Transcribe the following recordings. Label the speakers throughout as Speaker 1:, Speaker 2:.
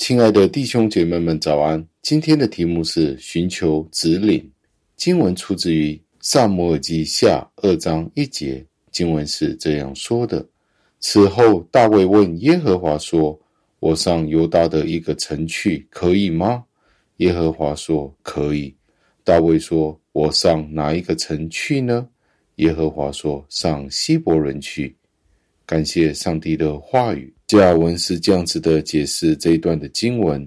Speaker 1: 亲爱的弟兄姐妹们，早安！今天的题目是寻求指领。经文出自于撒母耳记下二章一节，经文是这样说的：此后，大卫问耶和华说：“我上犹大的一个城去，可以吗？”耶和华说：“可以。”大卫说：“我上哪一个城去呢？”耶和华说：“上希伯仑去。”感谢上帝的话语。加尔文是这样子的解释这一段的经文。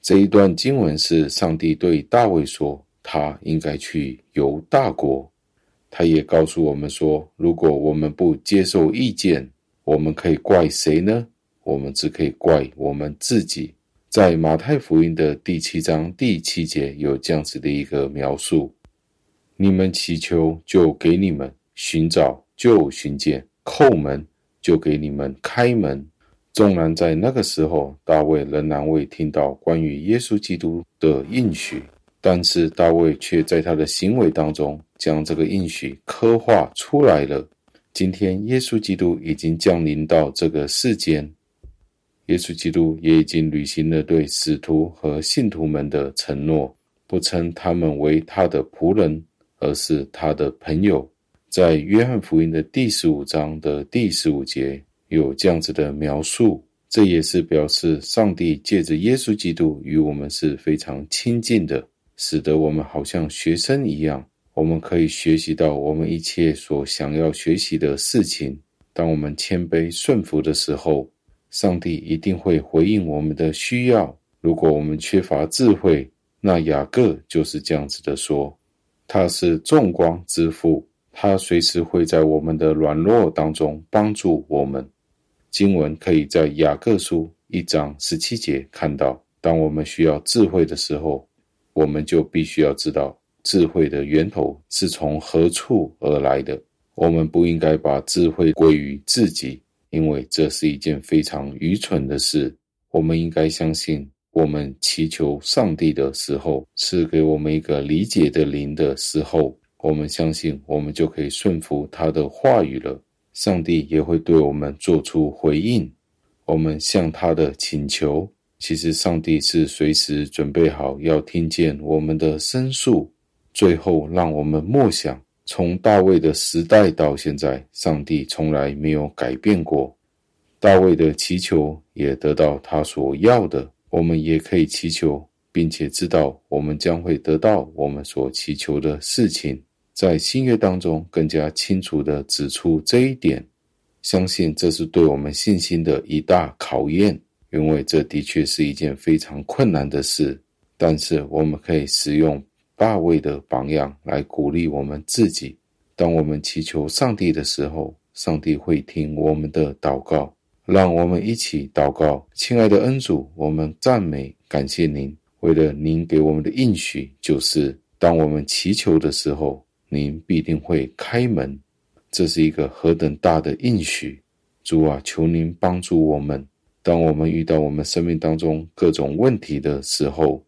Speaker 1: 这一段经文是上帝对大卫说，他应该去游大国。他也告诉我们说，如果我们不接受意见，我们可以怪谁呢？我们只可以怪我们自己。在马太福音的第七章第七节有这样子的一个描述：你们祈求，就给你们；寻找，就寻见；叩门。就给你们开门。纵然在那个时候，大卫仍然未听到关于耶稣基督的应许，但是大卫却在他的行为当中将这个应许刻画出来了。今天，耶稣基督已经降临到这个世间，耶稣基督也已经履行了对使徒和信徒们的承诺，不称他们为他的仆人，而是他的朋友。在约翰福音的第十五章的第十五节有这样子的描述，这也是表示上帝借着耶稣基督与我们是非常亲近的，使得我们好像学生一样，我们可以学习到我们一切所想要学习的事情。当我们谦卑顺服的时候，上帝一定会回应我们的需要。如果我们缺乏智慧，那雅各就是这样子的说，他是众光之父。他随时会在我们的软弱当中帮助我们。经文可以在雅各书一章十七节看到。当我们需要智慧的时候，我们就必须要知道智慧的源头是从何处而来的。我们不应该把智慧归于自己，因为这是一件非常愚蠢的事。我们应该相信，我们祈求上帝的时候，赐给我们一个理解的灵的时候。我们相信，我们就可以顺服他的话语了。上帝也会对我们做出回应。我们向他的请求，其实上帝是随时准备好要听见我们的申诉。最后，让我们默想，从大卫的时代到现在，上帝从来没有改变过。大卫的祈求也得到他所要的，我们也可以祈求，并且知道我们将会得到我们所祈求的事情。在新约当中，更加清楚地指出这一点，相信这是对我们信心的一大考验，因为这的确是一件非常困难的事。但是，我们可以使用大卫的榜样来鼓励我们自己。当我们祈求上帝的时候，上帝会听我们的祷告。让我们一起祷告，亲爱的恩主，我们赞美感谢您，为了您给我们的应许，就是当我们祈求的时候。您必定会开门，这是一个何等大的应许！主啊，求您帮助我们。当我们遇到我们生命当中各种问题的时候，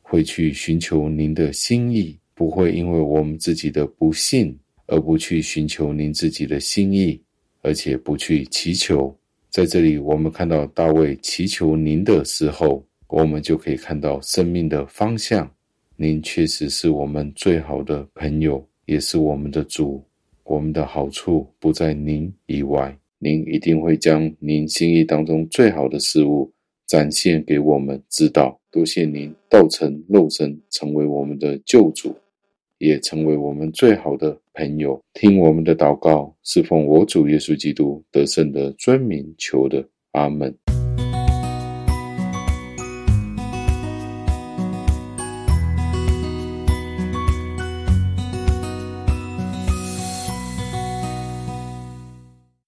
Speaker 1: 会去寻求您的心意，不会因为我们自己的不信而不去寻求您自己的心意，而且不去祈求。在这里，我们看到大卫祈求您的时候，我们就可以看到生命的方向。您确实是我们最好的朋友。也是我们的主，我们的好处不在您以外，您一定会将您心意当中最好的事物展现给我们知道。多谢您道成肉身，成为我们的救主，也成为我们最好的朋友。听我们的祷告，是奉我主耶稣基督得胜的尊名求的，阿门。